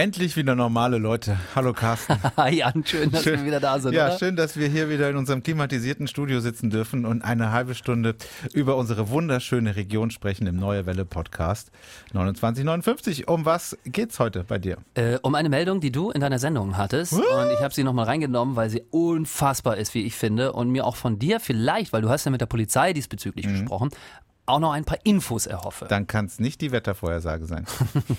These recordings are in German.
Endlich wieder normale Leute. Hallo Carsten. Hi Jan, schön, dass schön, wir wieder da sind. Ja, oder? schön, dass wir hier wieder in unserem klimatisierten Studio sitzen dürfen und eine halbe Stunde über unsere wunderschöne Region sprechen im Neue Welle Podcast 2959. Um was geht's heute bei dir? Äh, um eine Meldung, die du in deiner Sendung hattest. What? Und ich habe sie nochmal reingenommen, weil sie unfassbar ist, wie ich finde. Und mir auch von dir vielleicht, weil du hast ja mit der Polizei diesbezüglich mhm. gesprochen, auch noch ein paar Infos erhoffe. Dann kann es nicht die Wettervorhersage sein.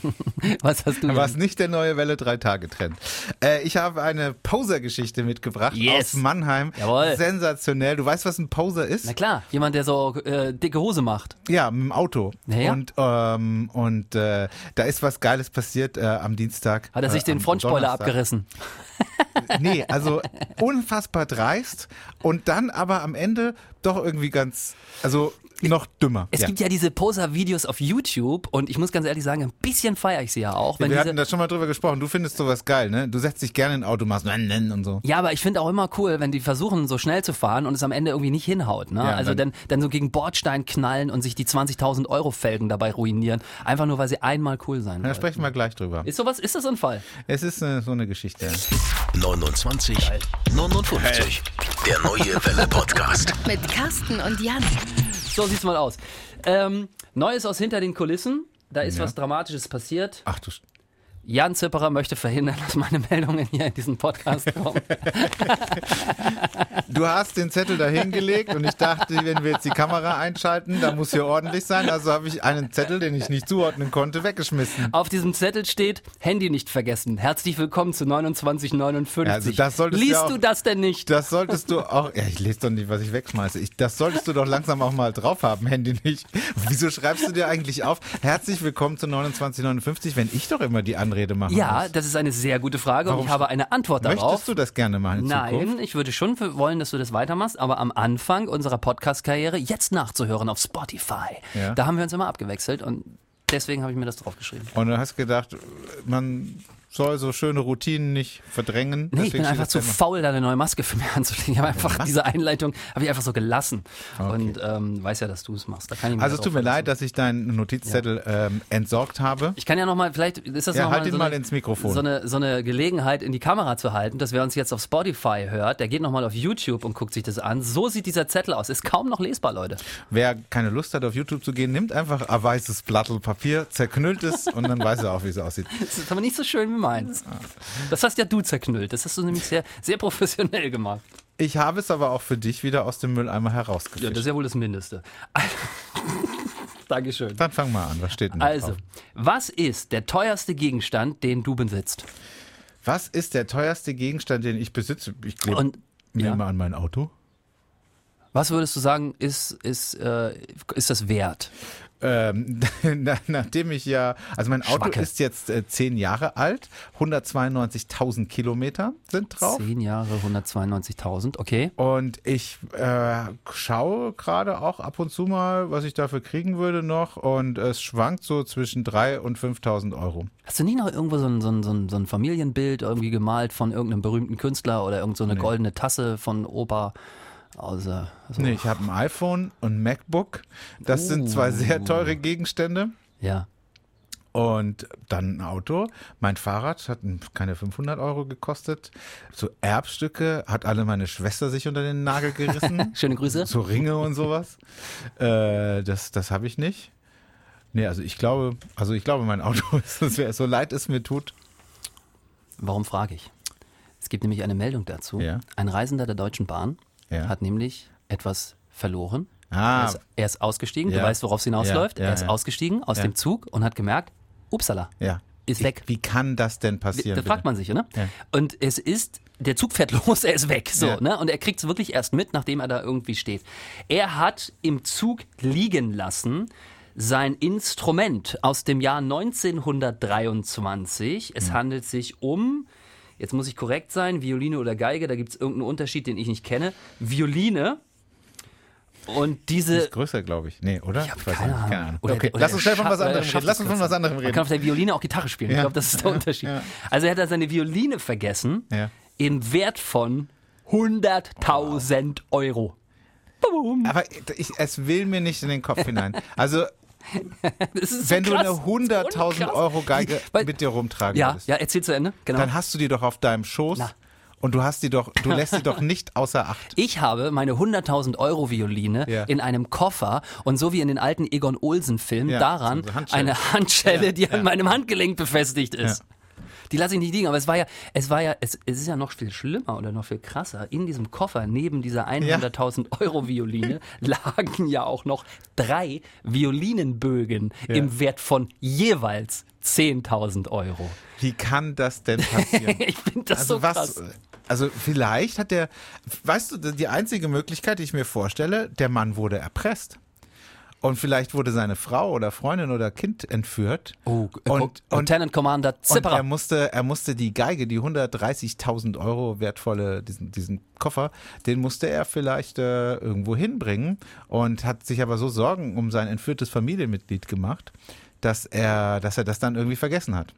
Was hast du? Was nicht der neue Welle drei Tage Trend. Äh, ich habe eine Poser-Geschichte mitgebracht yes. aus Mannheim. Jawohl. Sensationell. Du weißt, was ein Poser ist? Na klar, jemand, der so äh, dicke Hose macht. Ja, mit dem Auto. Naja. Und, ähm, und äh, da ist was Geiles passiert äh, am Dienstag. Hat er sich äh, den Frontspoiler abgerissen? Nee, also unfassbar dreist und dann aber am Ende doch irgendwie ganz, also noch dümmer. Es ja. gibt ja diese Poser-Videos auf YouTube und ich muss ganz ehrlich sagen, ein bisschen feiere ich sie ja auch. Ja, wir hatten da schon mal drüber gesprochen. Du findest sowas geil, ne? Du setzt dich gerne in ein Auto, machst und so. Ja, aber ich finde auch immer cool, wenn die versuchen, so schnell zu fahren und es am Ende irgendwie nicht hinhaut. Ne? Ja, also dann- dann, so gegen Bordstein knallen und sich die 20.000 Euro Felgen dabei ruinieren. Einfach nur, weil sie einmal cool sein Da sprechen wir gleich drüber. Ist sowas, ist das ein Fall? Es ist äh, so eine Geschichte. 29 59. Der neue Welle Podcast. Mit Carsten und Jan. So sieht's mal aus. Ähm, Neues aus hinter den Kulissen. Da ist Ja. was Dramatisches passiert. Ach du. Jan Zipperer möchte verhindern, dass meine Meldungen hier in diesen Podcast kommen. Du hast den Zettel da hingelegt und ich dachte, wenn wir jetzt die Kamera einschalten, da muss hier ordentlich sein. Also habe ich einen Zettel, den ich nicht zuordnen konnte, weggeschmissen. Auf diesem Zettel steht Handy nicht vergessen. Herzlich willkommen zu 2959. Ja, also das solltest du Liest ja auch- du das denn nicht? Das solltest du auch. Ja, ich lese doch nicht, was ich wegschmeiße. Ich, das solltest du doch langsam auch mal drauf haben, Handy nicht. Wieso schreibst du dir eigentlich auf? Herzlich willkommen zu 2959, wenn ich doch immer die Anrede machen Ja, das ist eine sehr gute Frage und Warum ich habe eine Antwort darauf. Möchtest du das gerne machen in Nein, Zukunft? ich würde schon wollen, dass du das weitermachst, aber am Anfang unserer Podcast-Karriere jetzt nachzuhören auf Spotify. Ja. Da haben wir uns immer abgewechselt und deswegen habe ich mir das draufgeschrieben. Und du hast gedacht, man soll so schöne Routinen nicht verdrängen. Nee, ich bin einfach zu faul, da eine neue Maske für mich anzulegen. Ich habe einfach diese Einleitung habe ich einfach so gelassen Okay. und ähm, weiß ja, dass du es machst. Also es tut mir leid, dass ich deinen Notizzettel ähm, entsorgt habe. Ich kann ja noch mal, vielleicht ist das Ja, noch halt ihn so mal eine, ins Mikrofon. So eine, so eine Gelegenheit in die Kamera zu halten, dass wer uns jetzt auf Spotify hört, der geht noch mal auf YouTube und guckt sich das an. So sieht dieser Zettel aus. Ist kaum noch lesbar, Leute. Wer keine Lust hat, auf YouTube zu gehen, nimmt einfach ein weißes Blattel Papier, zerknüllt es und dann weiß er auch, wie es aussieht. Das ist aber nicht so schön wie meins. Das hast ja du zerknüllt. Das hast du nämlich sehr, sehr professionell gemacht. Ich habe es aber auch für dich wieder aus dem Mülleimer Ja, herausgefischt. das ist ja wohl das Mindeste. Dankeschön. dann fang mal an, was steht denn da Also, drauf? was ist der teuerste Gegenstand, den du besitzt? Was ist der teuerste Gegenstand, den ich besitze? Ich klebe Und ja. mal an mein Auto. was würdest du sagen, ist, ist, äh, ist das wert? Ähm, na- nachdem ich ja, also mein Auto Schwacke. ist jetzt äh, zehn Jahre alt, 192.000 Kilometer sind drauf. Zehn Jahre, 192.000, okay. Und ich äh, schaue gerade auch ab und zu mal, was ich dafür kriegen würde noch. Und es schwankt so zwischen 3.000 und 5.000 Euro. Hast du nie noch irgendwo so ein, so, ein, so, ein, Familienbild irgendwie gemalt von irgendeinem berühmten Künstler oder irgend so eine goldene Tasse von Opa? Also, also, Nee, ich habe ein iPhone und ein MacBook. Das sind zwei sehr teure Gegenstände. Ja. Und dann ein Auto. Mein Fahrrad hat keine 500 Euro gekostet. So Erbstücke hat alle meine Schwester sich unter den Nagel gerissen. Schöne Grüße. so Ringe und sowas. Äh, das das habe ich nicht. Nee, also ich glaube, also ich glaube, mein Auto ist, so leid es mir tut. Warum frage ich? Es gibt nämlich eine Meldung dazu. Ja. Ein Reisender der Deutschen Bahn Ja. hat nämlich etwas verloren. Ah. Er, ist, er ist ausgestiegen, Ja. du weißt, worauf es hinausläuft. Ja, er ist ausgestiegen aus dem Zug und hat gemerkt, upsala, ist Wie- weg. Wie kann das denn passieren? Da fragt man sich, ne? Ja. Und es ist, der Zug fährt los, er ist weg, so, Ja. ne? Und er kriegt es wirklich erst mit, nachdem er da irgendwie steht. Er hat im Zug liegen lassen sein Instrument aus dem Jahr 1923. Es handelt sich um, jetzt muss ich korrekt sein, Violine oder Geige, da gibt es irgendeinen Unterschied, den ich nicht kenne. Violine. Und Die diese, ist größer, glaube ich. Nee, oder? ich habe weiß keine nicht, Ahnung. Oder okay, der- oder lass uns schnell von was anderem reden. Lass uns von was anderem Man reden. kann auf der Violine auch Gitarre spielen. Ich Ja. glaube, das ist der Ja, Unterschied. ja. Also er hat da seine Violine vergessen im Wert von 100.000 Euro. Boom. Aber ich, es will mir nicht in den Kopf hinein. Also so Wenn du krass. eine 100.000 krass. Euro Geige Weil- mit dir rumtragen Ja, würdest, ja, erzähl zu Ende. Genau. dann hast du die doch auf deinem Schoß Na. und du hast die doch, du lässt sie doch nicht außer Acht. Ich habe meine 100.000 Euro Violine Ja. in einem Koffer und so wie in den alten Egon Olsen Filmen Ja, daran so eine Handschelle. eine Handschelle, Ja, die an meinem Handgelenk befestigt ist. Die lasse ich nicht liegen, aber es war ja, es war ja, es, es ist ja noch viel schlimmer oder noch viel krasser. In diesem Koffer neben dieser 100.000 Euro Violine lagen ja auch noch drei Violinenbögen Ja. im Wert von jeweils 10.000 Euro. Wie kann das denn passieren? Ich finde das also so was, krass. also vielleicht hat der, weißt du, die einzige Möglichkeit, die ich mir vorstelle, der Mann wurde erpresst. Und vielleicht wurde seine Frau oder Freundin oder Kind entführt. Oh, und, und, Lieutenant Commander und er Zipperer. musste, er musste die Geige, die 130.000 Euro wertvolle, diesen, diesen Koffer, den musste er vielleicht äh, irgendwo hinbringen und hat sich aber so Sorgen um sein entführtes Familienmitglied gemacht, dass er, dass er das dann irgendwie vergessen hat.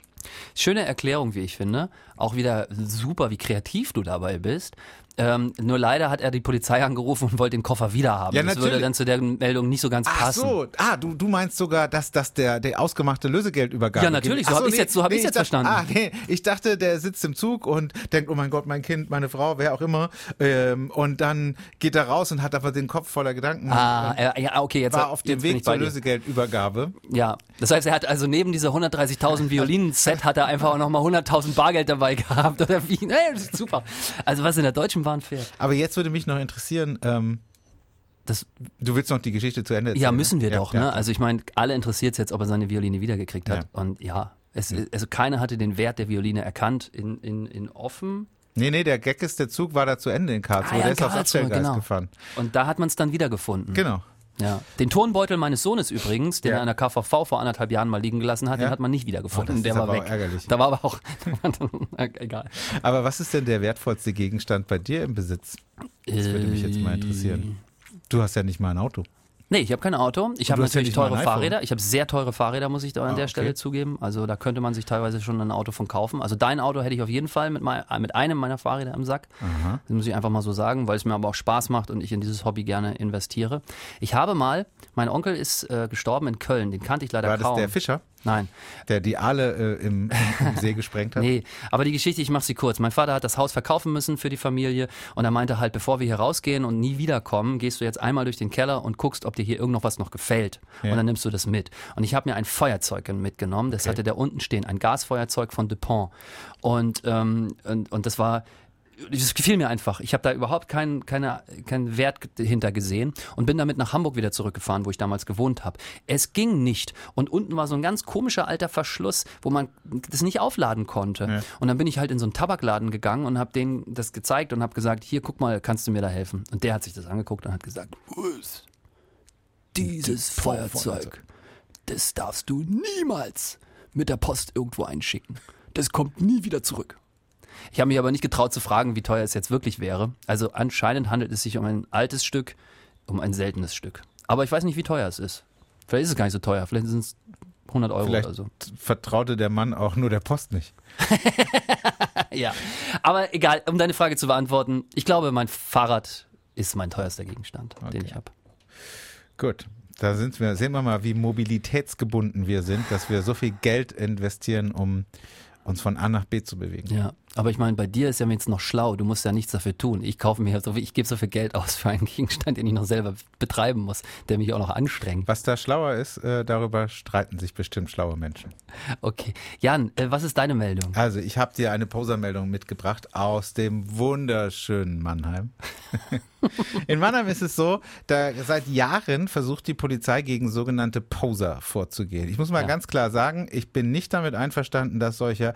Schöne Erklärung, wie ich finde. Auch wieder super, wie kreativ du dabei bist. Ähm, nur leider hat er die Polizei angerufen und wollte den Koffer wieder haben. Ja, das würde dann zu der Meldung nicht so ganz Ach passen. so, ah, du, du meinst sogar, dass, dass der, der ausgemachte Lösegeldübergabe. Ja, natürlich, so Ach hab ich's jetzt- so hab nee, ich's jetzt ich dachte- verstanden. Ah, nee, ich dachte, der sitzt im Zug und denkt, oh mein Gott, mein Kind, meine Frau, wer auch immer. Ähm, und dann geht er raus und hat aber den Kopf voller Gedanken. Ah, äh, ja, okay, jetzt war auf dem Weg ich zur. Lösegeldübergabe. Ja, das heißt, er hat also neben dieser 130.000 Violinen-Set hat er einfach auch nochmal 100.000 Bargeld dabei gehabt oder wie? Nee, das ist super. Also was in der Deutschen Bahn fährt. Aber jetzt würde mich noch interessieren, ähm, Das, du willst noch die Geschichte zu Ende erzählen? ja, müssen wir ne? doch, ja, ne? Ja. Also ich meine, alle interessiert es jetzt, ob er seine Violine wiedergekriegt hat. Ja. Und ja, es, also keiner hatte den Wert der Violine erkannt in, in, in offen. Nee, nee, der Gag ist, der Zug war da zu Ende in Karlsruhe. Ah, ja, der ist aufs Karlsruhe, Abstellgleis genau. gefahren. Und da hat man es dann wiedergefunden. Genau. Ja. Den Turnbeutel meines Sohnes übrigens, den Ja. er in der KVV vor anderthalb Jahren mal liegen gelassen hat, Ja. den hat man nicht wiedergefunden. Oh, der war weg. ärgerlich. Da war aber auch egal. Aber was ist denn der wertvollste Gegenstand bei dir im Besitz? Das würde mich jetzt mal interessieren. Du hast ja nicht mal ein Auto. Nee, ich habe kein Auto. Ich habe ja natürlich mal teure. Fahrräder. Ich habe sehr teure Fahrräder, muss ich da an Ah, der okay. Stelle zugeben. Also da könnte man sich teilweise schon ein Auto von kaufen. Also dein Auto hätte ich auf jeden Fall mit, mein, mit einem meiner Fahrräder im Sack. Das muss ich einfach mal so sagen, weil es mir aber auch Spaß macht und ich in dieses Hobby gerne investiere. Ich habe mal, mein Onkel ist äh, gestorben in Köln, den kannte ich leider War das kaum. der Fischer, Nein. der die Aale äh, im, im, See gesprengt hat? Nee, aber die Geschichte, ich mache sie kurz. Mein Vater hat das Haus verkaufen müssen für die Familie und er meinte halt, bevor wir hier rausgehen und nie wiederkommen, gehst du jetzt einmal durch den Keller und guckst, ob dir hier irgend noch was noch gefällt. Ja. Und dann nimmst du das mit. Und ich habe mir ein Feuerzeug mitgenommen, das hatte der unten stehen, ein Gasfeuerzeug von Dupont. Und, ähm, und, und das war das gefiel mir einfach. Ich habe da überhaupt keinen keine, keinen Wert hinter gesehen und bin damit nach Hamburg wieder zurückgefahren, wo ich damals gewohnt habe. Es ging nicht. Und unten war so ein ganz komischer alter Verschluss, wo man das nicht aufladen konnte. Ja. Und dann bin ich halt in so einen Tabakladen gegangen und habe denen das gezeigt und habe gesagt, hier, guck mal, kannst du mir da helfen? Und der hat sich das angeguckt und hat gesagt, was? Dieses Feuerzeug, das darfst du niemals mit der Post irgendwo einschicken. Das kommt nie wieder zurück. Ich habe mich aber nicht getraut zu fragen, wie teuer es jetzt wirklich wäre. Also anscheinend handelt es sich um ein altes Stück, um ein seltenes Stück. Aber ich weiß nicht, wie teuer es ist. Vielleicht ist es gar nicht so teuer. Vielleicht sind es 100 Euro Vielleicht oder so. vertraute der Mann auch nur der Post nicht. Ja, aber egal, um deine Frage zu beantworten. Ich glaube, mein Fahrrad ist mein teuerster Gegenstand, den Okay. ich habe. Gut. Da sind wir, sehen wir mal, wie mobilitätsgebunden wir sind, dass wir so viel Geld investieren, um uns von A nach B zu bewegen. Ja, aber ich meine, bei dir ist ja jetzt noch schlau. Du musst ja nichts dafür tun. Ich kaufe mir so, ich gebe so viel Geld aus für einen Gegenstand, den ich noch selber betreiben muss, der mich auch noch anstrengt. Was da schlauer ist, äh, darüber streiten sich bestimmt schlaue Menschen. Okay, Jan, äh, was ist deine Meldung? Also, ich habe dir eine Posermeldung mitgebracht aus dem wunderschönen Mannheim. In Mannheim ist es so, da seit Jahren versucht die Polizei gegen sogenannte Poser vorzugehen. Ich muss mal Ja. ganz klar sagen, ich bin nicht damit einverstanden, dass solche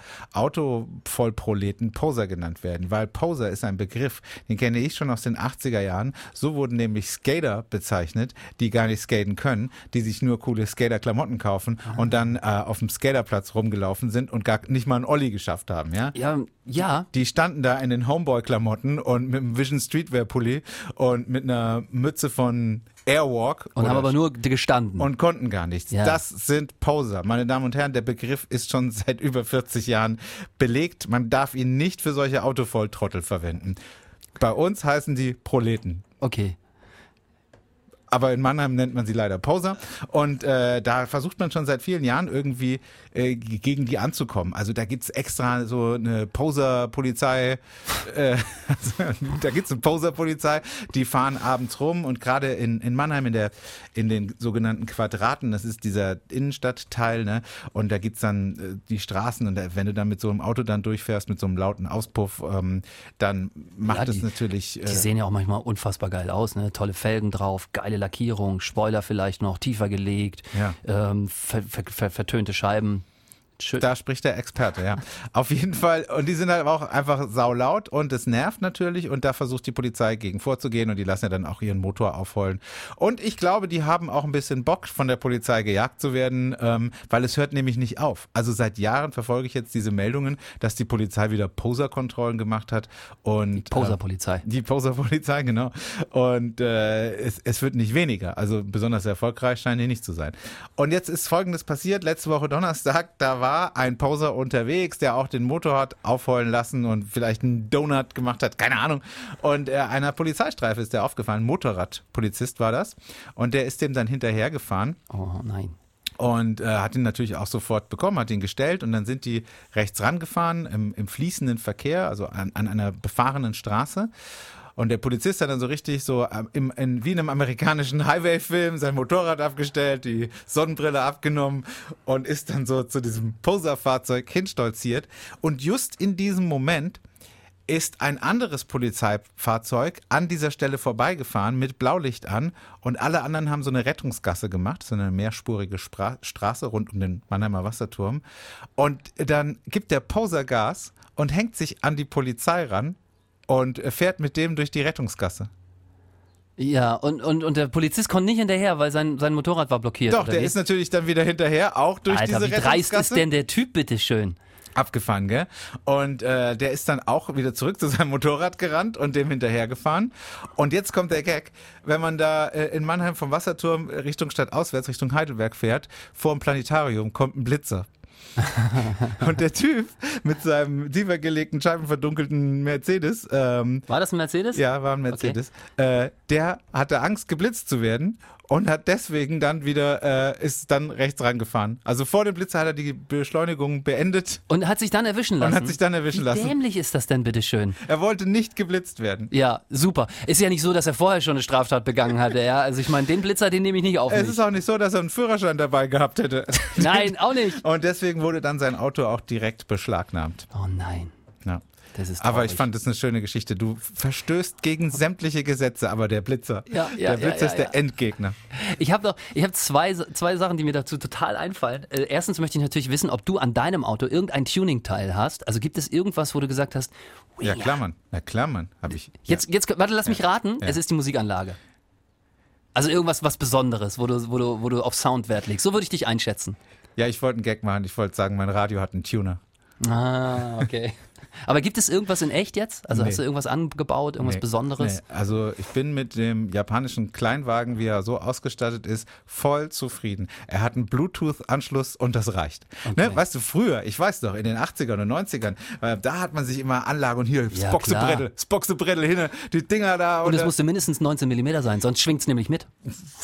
Autovollproleten Poser genannt werden, weil Poser ist ein Begriff, den kenne ich schon aus den 80er Jahren. So wurden nämlich Skater bezeichnet, die gar nicht skaten können, die sich nur coole Skater-Klamotten kaufen und dann äh, auf dem Skaterplatz rumgelaufen sind und gar nicht mal einen Olli geschafft haben, ja? Ja, ja, Die standen da in den Homeboy-Klamotten und mit einem Vision Streetwear-Pulli und mit einer Mütze von Airwalk. und haben aber nur gestanden. und konnten gar nichts. Ja. Das sind Poser. Meine Damen und Herren, der Begriff ist schon seit über 40 Jahren belegt. Man darf ihn nicht für solche Autovolltrottel verwenden. Bei uns heißen die Proleten. okay. Aber in Mannheim nennt man sie leider Poser. Und äh, da versucht man schon seit vielen Jahren irgendwie äh, gegen die anzukommen. Also da gibt's extra so eine Poser-Polizei, äh, also, da gibt's eine Poser-Polizei, die fahren abends rum und gerade in, in Mannheim in der in den sogenannten Quadraten, das ist dieser Innenstadtteil, ne? Und da gibt's dann äh, die Straßen und da, wenn du dann mit so einem Auto dann durchfährst, mit so einem lauten Auspuff, ähm, dann macht Ja, es die- natürlich. Äh, Die sehen ja auch manchmal unfassbar geil aus, ne? Tolle Felgen drauf, geile Lackierung, Spoiler vielleicht noch tiefer gelegt, Ja. ähm, ver ver ver vertönte Scheiben. Schön. Da spricht der Experte, ja. Auf jeden Fall. Und die sind halt auch einfach saulaut und es nervt natürlich und da versucht die Polizei gegen vorzugehen und die lassen ja dann auch ihren Motor aufheulen. Und ich glaube, die haben auch ein bisschen Bock, von der Polizei gejagt zu werden, ähm, weil es hört nämlich nicht auf. Also seit Jahren verfolge ich jetzt diese Meldungen, dass die Polizei wieder Poser-Kontrollen gemacht hat und Poser-Polizei. die Poser-Polizei, genau. Und äh, es, es wird nicht weniger. Also besonders erfolgreich scheinen die nicht zu sein. Und jetzt ist Folgendes passiert. Letzte Woche Donnerstag, da war ein Poser unterwegs, der auch den Motor hat aufheulen lassen und vielleicht einen Donut gemacht hat, keine Ahnung. Und äh, einer Polizeistreife ist der aufgefallen. Motorradpolizist war das. Und der ist dem dann hinterhergefahren Oh nein. und äh, hat ihn natürlich auch sofort bekommen, hat ihn gestellt und dann sind die rechts rangefahren im, im fließenden Verkehr, also an, an einer befahrenen Straße. Und der Polizist hat dann so richtig so ähm, im, in, wie in einem amerikanischen Highway-Film sein Motorrad abgestellt, die Sonnenbrille abgenommen und ist dann so zu diesem Poser-Fahrzeug hinstolziert. Und just in diesem Moment ist ein anderes Polizeifahrzeug an dieser Stelle vorbeigefahren mit Blaulicht an und alle anderen haben so eine Rettungsgasse gemacht, so eine mehrspurige Spra Straße rund um den Mannheimer Wasserturm. Und dann gibt der Poser Gas und hängt sich an die Polizei ran und fährt mit dem durch die Rettungsgasse. Ja, und, und, und der Polizist konnte nicht hinterher, weil sein, sein Motorrad war blockiert. Doch, der wie? ist natürlich dann wieder hinterher, auch durch Alter, diese wie dreist ist denn der Typ, bitteschön? abgefahren, gell? Und äh, der ist dann auch wieder zurück zu seinem Motorrad gerannt und dem hinterhergefahren. Und jetzt kommt der Gag, wenn man da äh, in Mannheim vom Wasserturm Richtung Stadt auswärts, Richtung Heidelberg fährt, vor dem Planetarium kommt ein Blitzer. und der Typ mit seinem tiefer gelegten, scheibenverdunkelten Mercedes, ähm, War das ein Mercedes? ja, war ein Mercedes, äh, der hatte Angst, geblitzt zu werden und hat deswegen dann wieder, äh, ist dann rechts rangefahren. Also vor dem Blitzer hat er die Beschleunigung beendet Und hat sich dann erwischen lassen. und hat sich dann erwischen Wie lassen. dämlich ist das denn, bitteschön? Er wollte nicht geblitzt werden. Ja, super. Ist ja nicht so, dass er vorher schon eine Straftat begangen hatte, ja. Also ich meine, den Blitzer, den nehme ich nicht auf Es mich. ist auch nicht so, dass er einen Führerschein dabei gehabt hätte. Nein, auch nicht. Und deswegen wurde dann sein Auto auch direkt beschlagnahmt. Oh nein, Ja. Das ist Aber traurig. ich fand das eine schöne Geschichte. Du verstößt gegen sämtliche Gesetze, aber der Blitzer, Ja, ja, der Blitzer ja, ist der Endgegner. Ich habe noch, ich habe zwei, zwei Sachen, die mir dazu total einfallen. Äh, erstens möchte ich natürlich wissen, ob du an deinem Auto irgendein Tuning-Teil hast. Also gibt es irgendwas, wo du gesagt hast, Ja, klar, Mann. Ja, klar, Mann. Habe ich. Jetzt, jetzt, warte, lass mich raten. Es ist die Musikanlage. Also irgendwas, was Besonderes, wo du, wo du, wo du auf Sound Wert legst. So würde ich dich einschätzen. Ja, ich wollte einen Gag machen. Ich wollte sagen, mein Radio hat einen Tuner. Ah, okay. Aber gibt es irgendwas in echt jetzt? Also Nee. hast du irgendwas angebaut, irgendwas Nee, Besonderes? Nee. Also ich bin mit dem japanischen Kleinwagen, wie er so ausgestattet ist, voll zufrieden. Er hat einen Bluetooth-Anschluss und das reicht. Ne? Weißt du, früher, ich weiß doch, in den 80ern und 90ern, äh, da hat man sich immer Anlage und hier Ja, Spoxebrettel, Spoxebrettel hin, die Dinger da. Und es äh, musste mindestens 19 mm sein, sonst schwingt's nämlich mit.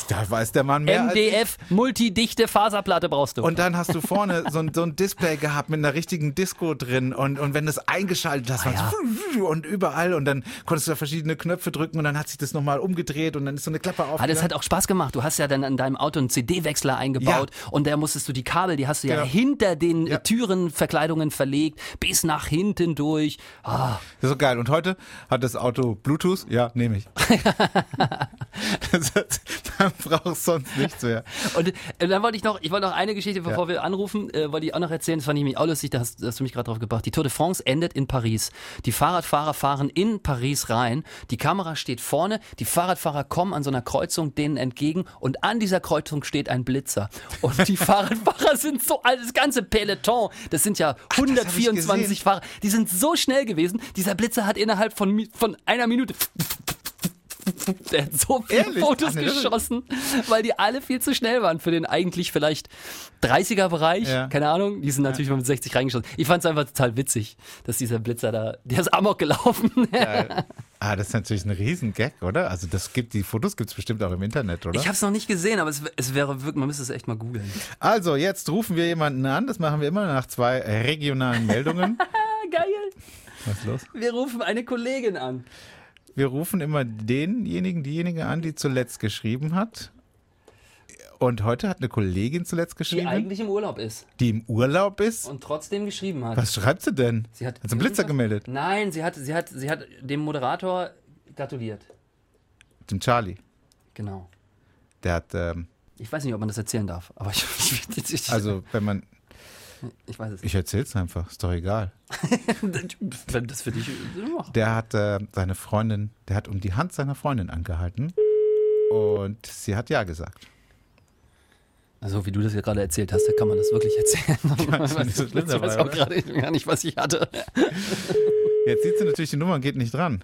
da weiß der Mann mehr. MDF, multidichte Faserplatte brauchst du. Und dann hast du vorne so ein, so ein Display gehabt mit einer richtigen Disco drin und, und wenn du es eingeschaltet hast, Ah, es und überall und dann konntest du da verschiedene Knöpfe drücken und dann hat sich das nochmal umgedreht und dann ist so eine Klappe Ah, aufgegangen. das hat auch Spaß gemacht. Du hast ja dann an deinem Auto einen CD-Wechsler eingebaut und da musstest du die Kabel, die hast du ja, Genau. hinter den Ja. Türenverkleidungen verlegt, bis nach hinten durch. Ah, Das ist so geil. Und heute hat das Auto Bluetooth? Ja, nehme ich. das braucht sonst nichts mehr. Und äh, dann wollte ich noch, ich wollte noch eine Geschichte, bevor wir anrufen, äh, wollte ich auch noch erzählen. Das fand ich mich auch lustig, da hast, hast du mich gerade drauf gebracht. Die Tour de France endet in Paris. Die Fahrradfahrer fahren in Paris rein. Die Kamera steht vorne. Die Fahrradfahrer kommen an so einer Kreuzung denen entgegen und an dieser Kreuzung steht ein Blitzer. Und die Fahrradfahrer sind so, also das ganze Peloton, das sind ja hab ich 124 gesehen. Fahrer, die sind so schnell gewesen. Dieser Blitzer hat innerhalb von, von einer Minute Der hat so viele Ehrlich? Fotos ist- geschossen, weil die alle viel zu schnell waren für den eigentlich vielleicht 30er-Bereich. Ja. Keine Ahnung, die sind natürlich mal mit 60 reingeschossen. Ich fand es einfach total witzig, dass dieser Blitzer da, der ist amok gelaufen. Ah, das ist natürlich ein Riesengag, oder? Also das gibt, die Fotos gibt es bestimmt auch im Internet, oder? Ich habe es noch nicht gesehen, aber es, es wäre wirklich, man müsste es echt mal googeln. Also, jetzt rufen wir jemanden an, das machen wir immer nach zwei regionalen Meldungen. Geil. Was ist los? Wir rufen eine Kollegin an. Wir rufen immer denjenigen, diejenige an, die zuletzt geschrieben hat. Und heute hat eine Kollegin zuletzt Die geschrieben, eigentlich im Urlaub ist die im Urlaub ist. und trotzdem geschrieben hat. Was schreibt sie denn? Sie hat Hat sie einen Blitzer gemeldet? Nein, sie hat, sie hat, sie hat dem Moderator gratuliert. Dem Charlie. Genau. Der hat, ähm, Ich weiß nicht, ob man das erzählen darf, aber ich, ich, ich, also wenn man, ich weiß es nicht. ich erzähl's einfach, ist doch egal. Wenn das für dich. Der hat äh, seine Freundin, der hat um die Hand seiner Freundin angehalten und sie hat ja gesagt. Also, wie du das ja gerade erzählt hast, da kann man das wirklich erzählen. ist nicht so ich weiß auch gerade gar nicht, was ich hatte. Jetzt sieht sie natürlich die Nummer und geht nicht dran.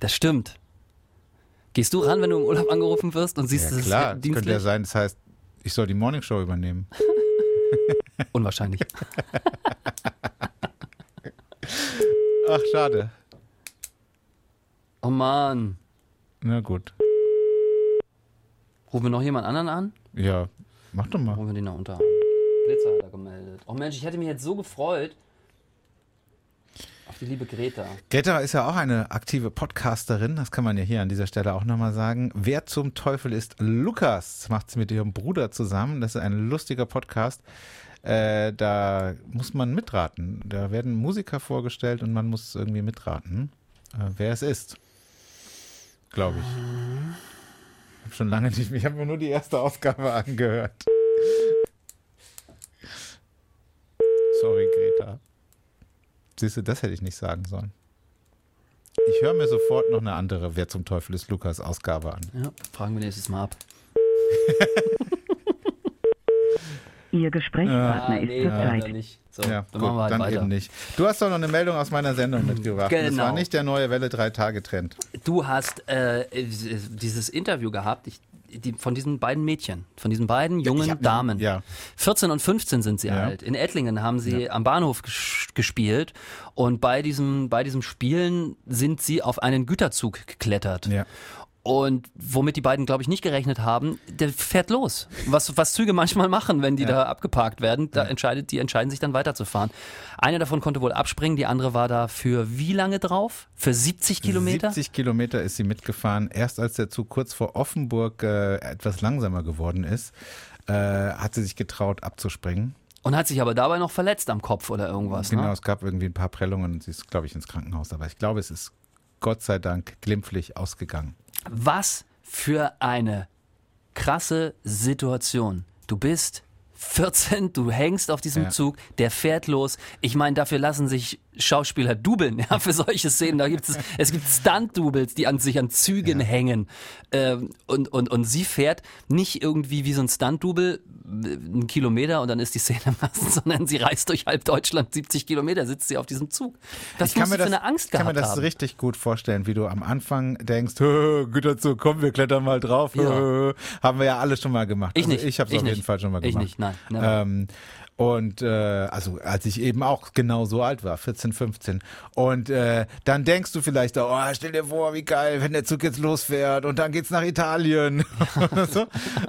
Das stimmt. Gehst du ran, wenn du im Urlaub angerufen wirst und siehst, Ja dass es klar, das könnte dienstlich? ja sein, das heißt, ich soll die Morningshow übernehmen. Unwahrscheinlich. Ach, schade. Oh Mann. Na gut. Rufen wir noch jemand anderen an? Ja, mach doch mal. Rufen wir den noch unter. Blitzer hat er gemeldet. Oh Mensch, ich hätte mich jetzt so gefreut. Die liebe Greta. Greta ist ja auch eine aktive Podcasterin, das kann man ja hier an dieser Stelle auch nochmal sagen. Wer zum Teufel ist Lukas? Macht sie mit ihrem Bruder zusammen. Das ist ein lustiger Podcast. Äh, da muss man mitraten. Da werden Musiker vorgestellt und man muss irgendwie mitraten, äh, wer es ist. Glaube ich. Ich habe schon lange nicht ich habe mir nur die erste Ausgabe angehört. Sorry, Greta. Siehst du, das hätte ich nicht sagen sollen. Ich höre mir sofort noch eine andere Wer zum Teufel ist Lukas Ausgabe an. Ja, fragen wir nächstes Mal ab. Ihr Gesprächspartner ist zurzeit. Ah, nicht. So, Ja, dann gut, machen wir halt dann weiter. eben nicht. Du hast doch noch eine Meldung aus meiner Sendung mitgebracht. Das Genau. war nicht der neue Welle 3-Tage-Trend. Du hast äh, dieses Interview gehabt ich, die, von diesen beiden Mädchen, von diesen beiden jungen hab- Damen. ja. 14 und 15 sind sie Ja. alt. In Ettlingen haben sie am Bahnhof ges gespielt und bei diesem, bei diesem Spielen sind sie auf einen Güterzug geklettert. Ja. Und womit die beiden, glaube ich, nicht gerechnet haben, der fährt los. Was, was Züge manchmal machen, wenn die da abgeparkt werden, da entscheidet, die entscheiden sich dann weiterzufahren. Eine davon konnte wohl abspringen, die andere war da für wie lange drauf? Für 70 Kilometer? 70 Kilometer ist sie mitgefahren. Erst als der Zug kurz vor Offenburg äh, etwas langsamer geworden ist, äh, hat sie sich getraut abzuspringen. Und hat sich aber dabei noch verletzt am Kopf oder irgendwas. Genau, Ne? es gab irgendwie ein paar Prellungen und sie ist, glaube ich, ins Krankenhaus. Aber ich glaube, es ist Gott sei Dank glimpflich ausgegangen. Was für eine krasse Situation. Du bist 14, du hängst auf diesem Ja. Zug, der fährt los. Ich meine, dafür lassen sich Schauspieler dubeln, ja, für solche Szenen. Da gibt es, es gibt Stunt-Doubles, die an sich an Zügen hängen. Ähm, und, und, und sie fährt nicht irgendwie wie so ein Stunt-Double äh, einen Kilometer und dann ist die Szene im Kasten, sondern sie reist durch halb Deutschland 70 Kilometer, sitzt sie auf diesem Zug. Was ich kann mir das, für eine Angst ich kann mir das haben? richtig gut vorstellen, wie du am Anfang denkst, "Hö, Güterzug, komm, wir klettern mal drauf. Ja. Haben wir ja alle schon mal gemacht. Ich also nicht. Ich habe es Ich auf jeden. Fall schon mal Ich gemacht. nicht, nein, never. Ähm, und äh, also als ich eben auch genau so alt war, 14, 15. Und äh, dann denkst du vielleicht, oh, stell dir vor, wie geil, wenn der Zug jetzt losfährt und dann geht's nach Italien. und, so.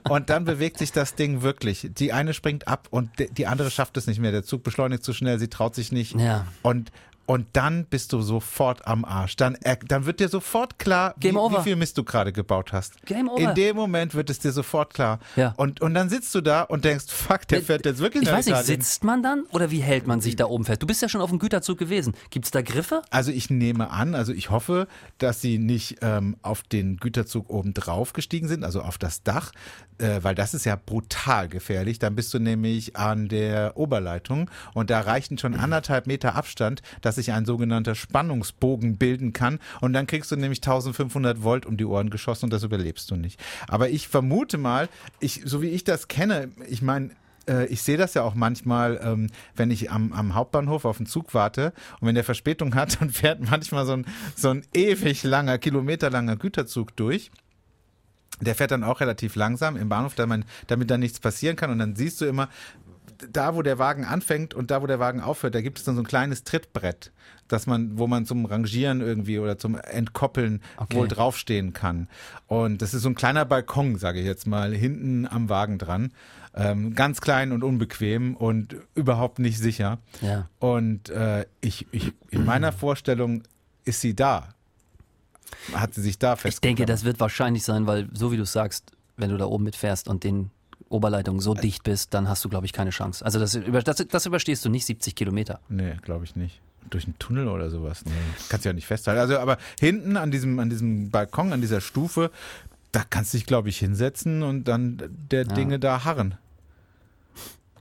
und dann bewegt sich das Ding wirklich. Die eine springt ab und die andere schafft es nicht mehr. Der Zug beschleunigt zu schnell, sie traut sich nicht. Ja. Und und dann bist du sofort am Arsch. Dann, dann wird dir sofort klar, wie, wie viel Mist du gerade gebaut hast. Game over. In dem Moment wird es dir sofort klar. Ja. Und, und dann sitzt du da und denkst, fuck, der fährt jetzt wirklich Ich nach weiß nicht, sitzt man dann oder wie hält man sich da oben fest? Du bist ja schon auf dem Güterzug gewesen. Gibt es da Griffe? Also ich nehme an, also ich hoffe, dass sie nicht ähm, auf den Güterzug oben drauf gestiegen sind, also auf das Dach, äh, weil das ist ja brutal gefährlich. Dann bist du nämlich an der Oberleitung und da reichten schon anderthalb Meter Abstand, dass sich ein sogenannter Spannungsbogen bilden kann und dann kriegst du nämlich 1500 Volt um die Ohren geschossen und das überlebst du nicht. Aber ich vermute mal, ich, so wie ich das kenne, ich meine, äh, ich sehe das ja auch manchmal, ähm, wenn ich am, am Hauptbahnhof auf den Zug warte und wenn der Verspätung hat, dann fährt manchmal so ein, so ein ewig langer, kilometerlanger Güterzug durch. Der fährt dann auch relativ langsam im Bahnhof, damit, damit da nichts passieren kann. Und dann siehst du immer, da, wo der Wagen anfängt und da, wo der Wagen aufhört, da gibt es dann so ein kleines Trittbrett, dass man, wo man zum Rangieren irgendwie oder zum Entkoppeln Okay. wohl draufstehen kann. Und das ist so ein kleiner Balkon, sage ich jetzt mal, hinten am Wagen dran. Ähm, ganz klein und unbequem und überhaupt nicht sicher. Ja. Und äh, ich, ich, in meiner Vorstellung ist sie da. Hat sie sich da Ich festgeklammert. denke, das wird wahrscheinlich sein, weil so wie du sagst, wenn du da oben mitfährst und den Oberleitungen so dicht bist, dann hast du, glaube ich, keine Chance. Also das, das, das überstehst du nicht 70 Kilometer. Nee, glaube ich nicht. Durch einen Tunnel oder sowas. Nee. Kannst du ja nicht festhalten. Also, aber hinten an diesem, an diesem Balkon, an dieser Stufe, da kannst du dich, glaube ich, hinsetzen und dann der Dinge da harren.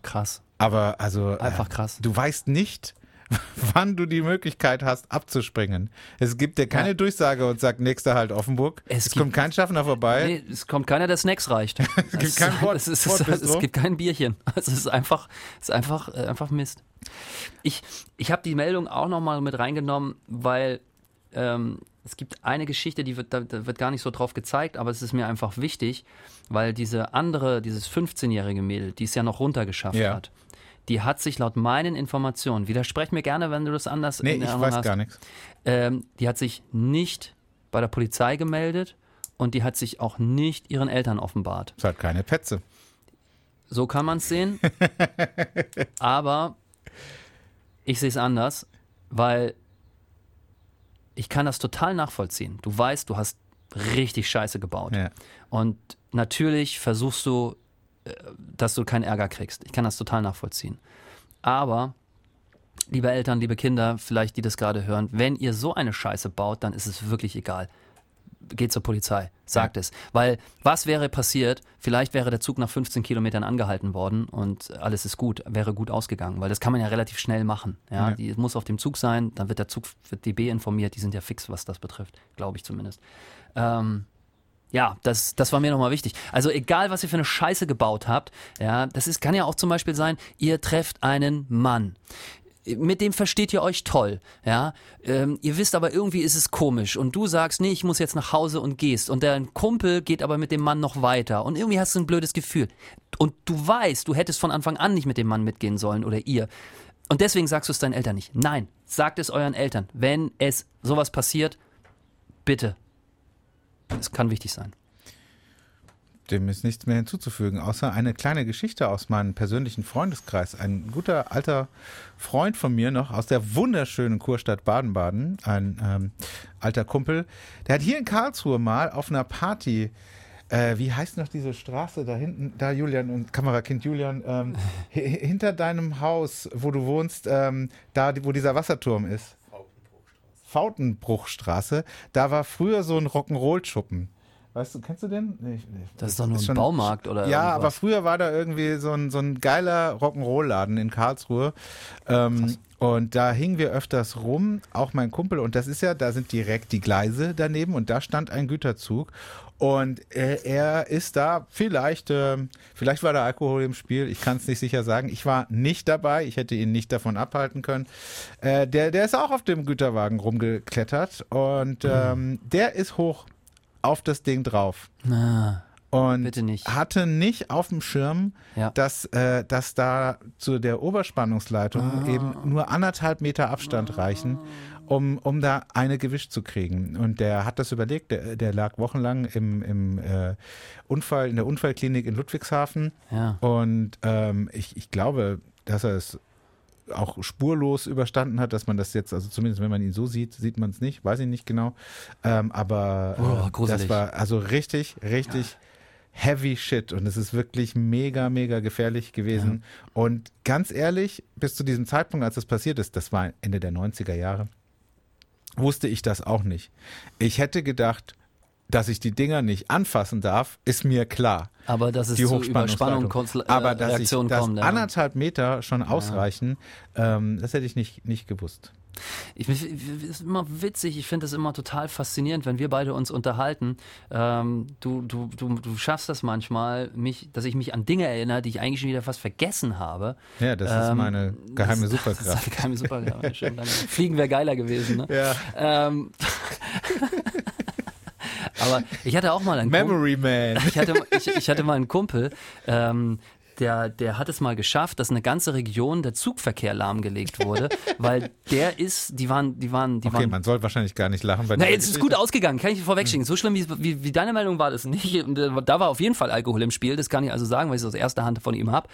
Krass. Aber also. Einfach äh, krass. Du weißt nicht, wann du die Möglichkeit hast, abzuspringen. Es gibt dir keine Ja. Durchsage und sagt, nächster Halt Offenburg. Es Es, gibt- kommt kein Schaffner vorbei. Nee, es kommt keiner, der Snacks reicht. es gibt kein Bord- es, ist, es gibt kein Bierchen. Es ist einfach, es ist einfach, äh, einfach Mist. Ich, ich habe die Meldung auch nochmal mit reingenommen, weil ähm, es gibt eine Geschichte, die wird, da, da wird gar nicht so drauf gezeigt, aber es ist mir einfach wichtig, weil diese andere, dieses 15-jährige Mädel, die es ja noch runtergeschafft Ja. hat, die hat sich laut meinen Informationen, widersprech mir gerne, wenn du das anders Nee, in ich Erinnerung weiß hast, gar nichts. ähm, die hat sich nicht bei der Polizei gemeldet und die hat sich auch nicht ihren Eltern offenbart. Es hat keine Petze. So kann man es sehen. Aber ich sehe es anders, weil ich kann das total nachvollziehen. Du weißt, du hast richtig Scheiße gebaut. Ja. Und natürlich versuchst du, dass du keinen Ärger kriegst. Ich kann das total nachvollziehen. Aber, liebe Eltern, liebe Kinder, vielleicht die das gerade hören, wenn ihr so eine Scheiße baut, dann ist es wirklich egal. Geht zur Polizei, sagt es. Weil was wäre passiert? Vielleicht wäre der Zug nach 15 Kilometern angehalten worden und alles ist gut, wäre gut ausgegangen, weil das kann man ja relativ schnell machen. Ja, Ja. die muss auf dem Zug sein, dann wird der Zug wird DB informiert, die sind ja fix, was das betrifft, glaube ich zumindest. Ähm, ja, das, das war mir nochmal wichtig. Also egal, was ihr für eine Scheiße gebaut habt, ja, das ist, kann ja auch zum Beispiel sein, ihr trefft einen Mann. Mit dem versteht ihr euch toll, ja. Ähm, ihr wisst aber irgendwie ist es komisch und du sagst, nee, ich muss jetzt nach Hause und gehst und dein Kumpel geht aber mit dem Mann noch weiter und irgendwie hast du ein blödes Gefühl und du weißt, du hättest von Anfang an nicht mit dem Mann mitgehen sollen oder ihr und deswegen sagst du es deinen Eltern nicht. Nein, sagt es euren Eltern. Wenn es sowas passiert, bitte. Es kann wichtig sein. Dem ist nichts mehr hinzuzufügen, außer eine kleine Geschichte aus meinem persönlichen Freundeskreis. Ein guter alter Freund von mir noch aus der wunderschönen Kurstadt Baden-Baden, ein ähm, alter Kumpel, der hat hier in Karlsruhe mal auf einer Party, äh, wie heißt noch diese Straße da hinten, da Julian und Kamerakind Julian, ähm, hi- hinter deinem Haus, wo du wohnst, ähm, da wo dieser Wasserturm ist. Fautenbruchstraße, da war früher so ein Rock'n'Roll-Schuppen. Weißt du, kennst du den? Nee, nee. Das ist doch nur ein schon- Baumarkt oder Ja, irgendwas. aber früher war da irgendwie so ein, so ein geiler Rock'n'Roll-Laden in Karlsruhe. Ähm, und da hingen wir öfters rum, auch mein Kumpel. Und das ist ja, da sind direkt die Gleise daneben und da stand ein Güterzug. Und äh, er ist da vielleicht, ähm, vielleicht war da Alkohol im Spiel, ich kann es nicht sicher sagen. Ich war nicht dabei, ich hätte ihn nicht davon abhalten können. Äh, der, der ist auch auf dem Güterwagen rumgeklettert und ähm, der ist hoch auf das Ding drauf. Na, Und Bitte nicht. hatte nicht auf dem Schirm, Ja. dass, äh, dass da zu der Oberspannungsleitung Ah. eben nur anderthalb Meter Abstand reichen, um, um da eine gewischt zu kriegen. Und der hat das überlegt, der, der lag wochenlang im, im äh, Unfall, in der Unfallklinik in Ludwigshafen. ja. Und ähm, ich, ich glaube, dass er es auch spurlos überstanden hat, dass man das jetzt, also zumindest wenn man ihn so sieht, sieht man es nicht, weiß ich nicht genau. Ähm, aber Oh, äh, das war also richtig, richtig heavy shit und es ist wirklich mega, mega gefährlich gewesen. Und ganz ehrlich, bis zu diesem Zeitpunkt, als das passiert ist, das war Ende der 90er Jahre, wusste ich das auch nicht. Ich hätte gedacht, dass ich die Dinger nicht anfassen darf, ist mir klar Aber dass es die zu. Überspannung, äh, Aber dass ich, Reaktionen dass kommt. ja. anderthalb Meter schon ausreichen, ähm, das hätte ich nicht, nicht gewusst. Ich, ist immer witzig, ich finde es immer total faszinierend, wenn wir beide uns unterhalten. Ähm, du, du, du, du schaffst das manchmal, mich, dass ich mich an Dinge erinnere, die ich eigentlich schon wieder fast vergessen habe. Ja, das ähm, ist meine geheime das, Superkraft. Das ist geheime Superkraft. Schön, Fliegen wäre geiler gewesen. Ne? Ja. Ähm, aber ich hatte auch mal einen Memory Kumpel, Man. Ich hatte, ich, ich hatte mal einen Kumpel, ähm, der, der hat es mal geschafft, dass eine ganze Region der Zugverkehr lahmgelegt wurde, weil der ist, die waren, die waren, die okay, waren. man soll wahrscheinlich gar nicht lachen. Bei Na, es ist gut ausgegangen, kann ich vorwegschicken. So schlimm wie, wie, wie, deine Meldung war das nicht. Äh, da war auf jeden Fall Alkohol im Spiel, das kann ich also sagen, weil ich es aus erster Hand von ihm habe.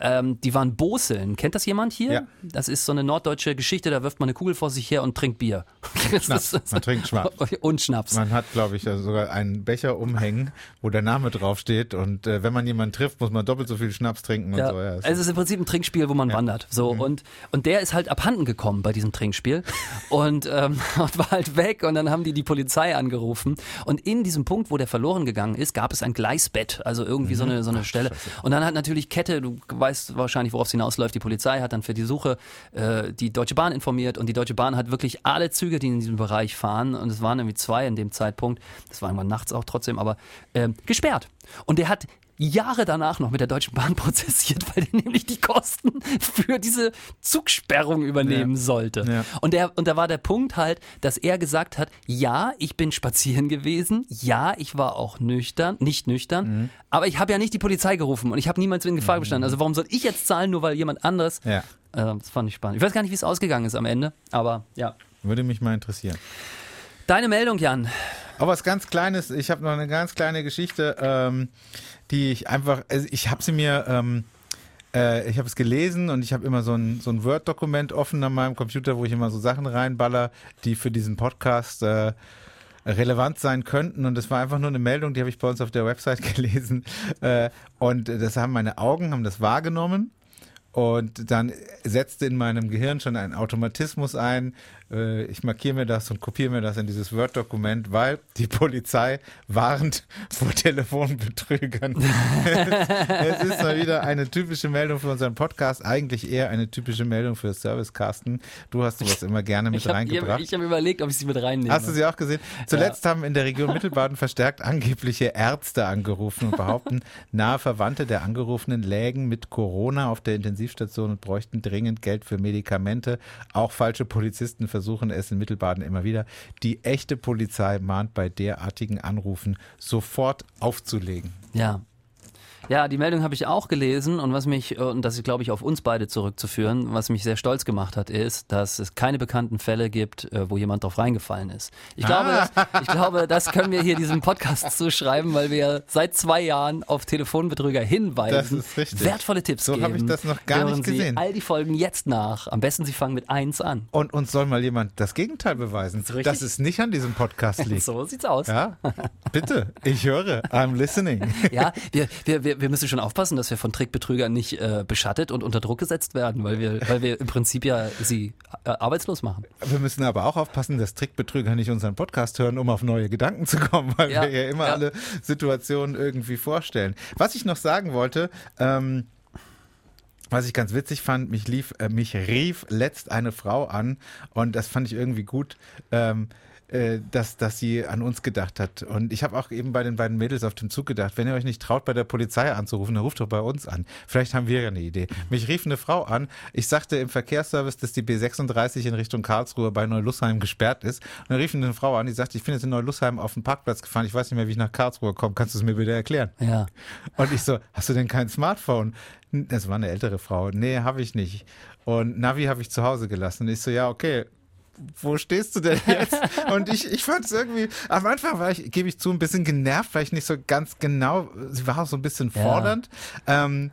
Ähm, die waren Boseln. Kennt das jemand hier? Ja. Das ist so eine norddeutsche Geschichte, da wirft man eine Kugel vor sich her und trinkt Bier. Schnaps. Man trinkt Schnaps. Und Schnaps. Man hat, glaube ich, sogar einen Becher umhängen, wo der Name draufsteht und äh, wenn man jemanden trifft, muss man doppelt so viel Schnaps trinken und ja. so. Ja, es ist im Prinzip ein Trinkspiel, wo man ja. wandert. So mhm. und und der ist halt abhanden gekommen bei diesem Trinkspiel und, ähm, und war halt weg und dann haben die die Polizei angerufen und in diesem Punkt, wo der verloren gegangen ist, gab es ein Gleisbett, also irgendwie mhm. so eine so eine Ach, Stelle. Scheiße. Und dann hat natürlich Kette, du weißt wahrscheinlich, worauf es hinausläuft. Die Polizei hat dann für die Suche äh, die Deutsche Bahn informiert und die Deutsche Bahn hat wirklich alle Züge, die in diesem Bereich fahren und es waren irgendwie zwei in dem Zeitpunkt, das war irgendwann nachts auch trotzdem, aber äh, gesperrt. Und der hat Jahre danach noch mit der Deutschen Bahn prozessiert, weil er nämlich die Kosten für diese Zugsperrung übernehmen ja. sollte. Ja. Und, der, und da war der Punkt halt, dass er gesagt hat, ja, ich bin spazieren gewesen, ja, ich war auch nüchtern, nicht nüchtern, mhm. aber ich habe ja nicht die Polizei gerufen und ich habe niemals in Gefahr gestanden. Also warum soll ich jetzt zahlen, nur weil jemand anderes? Ja. Äh, das fand ich spannend. Ich weiß gar nicht, wie es ausgegangen ist am Ende, aber ja. Würde mich mal interessieren. Deine Meldung, Jan. Aber was ganz Kleines, ich habe noch eine ganz kleine Geschichte. Ähm, die ich einfach, also ich habe sie mir, ähm, äh, ich habe es gelesen und ich habe immer so ein, so ein Word-Dokument offen an meinem Computer, wo ich immer so Sachen reinballer, die für diesen Podcast äh, relevant sein könnten. Und das war einfach nur eine Meldung, die habe ich bei uns auf der Website gelesen. Äh, und das haben meine Augen, haben das wahrgenommen. Und dann setzte in meinem Gehirn schon ein Automatismus ein, äh, ich markiere mir das und kopiere mir das in dieses Word-Dokument, weil die Polizei warnt vor Telefonbetrügern. es ist mal wieder eine typische Meldung für unseren Podcast, eigentlich eher eine typische Meldung für Servicecasten. Du hast sowas immer gerne mit ich hab, reingebracht. Ich habe hab überlegt, ob ich sie mit reinnehme. Hast du sie auch gesehen? Zuletzt ja. haben in der Region Mittelbaden verstärkt angebliche Ärzte angerufen und behaupten, nahe Verwandte der Angerufenen lägen mit Corona auf der Intensivstation und bräuchten dringend Geld für Medikamente. Auch falsche Polizisten versuchen versuchen es in Mittelbaden immer wieder. Die echte Polizei mahnt bei derartigen Anrufen sofort aufzulegen. Ja, ja, die Meldung habe ich auch gelesen und was mich, äh, und das ist, glaube ich, auf uns beide zurückzuführen, was mich sehr stolz gemacht hat, ist, dass es keine bekannten Fälle gibt, äh, wo jemand drauf reingefallen ist. Ich glaube, ah. das, ich glaube, das können wir hier diesem Podcast zuschreiben, weil wir seit zwei Jahren auf Telefonbetrüger hinweisen. Das ist richtig. Wertvolle Tipps so geben. So habe ich das noch gar nicht gesehen. Sie all die Folgen jetzt nach. Am besten Sie fangen mit eins an. Und uns soll mal jemand das Gegenteil beweisen, das dass es nicht an diesem Podcast liegt. so sieht's aus. Ja, bitte. Ich höre. I'm listening. Ja, wir, wir, wir wir, wir müssen schon aufpassen, dass wir von Trickbetrügern nicht äh, beschattet und unter Druck gesetzt werden, weil wir, weil wir im Prinzip ja sie äh, arbeitslos machen. Wir müssen aber auch aufpassen, dass Trickbetrüger nicht unseren Podcast hören, um auf neue Gedanken zu kommen, weil ja, wir ja immer ja. alle Situationen irgendwie vorstellen. Was ich noch sagen wollte, ähm, was ich ganz witzig fand, mich, lief, äh, mich rief letzt eine Frau an und das fand ich irgendwie gut. Ähm, äh, dass, dass sie an uns gedacht hat. Und ich habe auch eben bei den beiden Mädels auf dem Zug gedacht, wenn ihr euch nicht traut, bei der Polizei anzurufen, dann ruft doch bei uns an. Vielleicht haben wir ja eine Idee. Mich rief eine Frau an. Ich sagte im Verkehrsservice, dass die B36 in Richtung Karlsruhe bei Neulussheim gesperrt ist. Und dann rief eine Frau an, die sagte, ich bin jetzt in Neulussheim auf dem Parkplatz gefahren. Ich weiß nicht mehr, wie ich nach Karlsruhe komme. Kannst du es mir bitte erklären? Ja. Und ich so, hast du denn kein Smartphone? Das war eine ältere Frau. Nee, habe ich nicht. Und Navi habe ich zu Hause gelassen. Und ich so, ja, okay, wo stehst du denn jetzt? Und ich, ich fand es irgendwie, am Anfang war ich, gebe ich zu, ein bisschen genervt, weil ich nicht so ganz genau, sie war auch so ein bisschen fordernd. Ja. Ähm,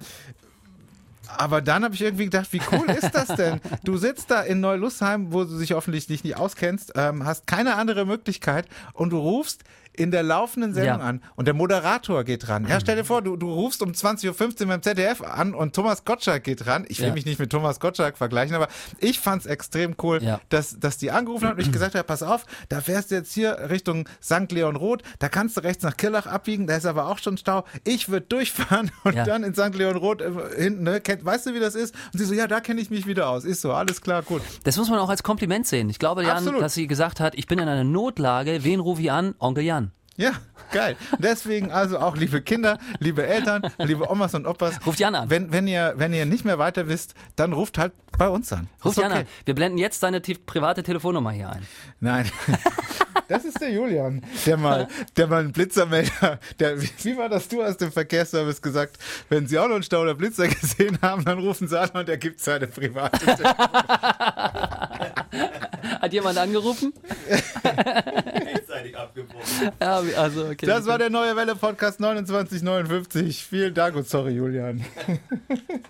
aber dann habe ich irgendwie gedacht, wie cool ist das denn? Du sitzt da in Neulussheim, wo du dich offensichtlich nicht auskennst, ähm, hast keine andere Möglichkeit und du rufst in der laufenden Sendung Ja. an und der Moderator geht ran. Ja, stell dir vor, du, du rufst um 20.15 Uhr beim ZDF an und Thomas Gottschalk geht ran. Ich will Ja. mich nicht mit Thomas Gottschalk vergleichen, aber ich fand's extrem cool, Ja. dass, dass die angerufen hat und ich gesagt habe, pass auf, da fährst du jetzt hier Richtung St. Leon Roth, da kannst du rechts nach Kirlach abbiegen, da ist aber auch schon Stau. Ich würde durchfahren und dann in St. Leon Roth äh, hinten, ne, kennt, weißt du, wie das ist? Und sie so, ja, da kenne ich mich wieder aus. Ist so, alles klar, gut. Das muss man auch als Kompliment sehen. Ich glaube, Jan, Absolut. dass sie gesagt hat, ich bin in einer Notlage. Wen rufe ich an? Onkel Jan. Ja, geil. Deswegen also auch liebe Kinder, liebe Eltern, liebe Omas und Opas. Ruft Jan an. Wenn, wenn, ihr, wenn ihr nicht mehr weiter wisst, dann ruft halt bei uns an. Ruf Ist Jan okay. an. Wir blenden jetzt deine ti- private Telefonnummer hier ein. Nein. Das ist der Julian, der mal, der mal einen Blitzermelder, der, wie, war das du aus dem Verkehrsservice gesagt, wenn Sie auch noch einen Stau oder Blitzer gesehen haben, dann rufen Sie an und er gibt seine private. Hat jemand angerufen? Rechtzeitig abgebrochen. Ja, also, okay. Das war der neue Welle Podcast 2959. Vielen Dank und sorry, Julian.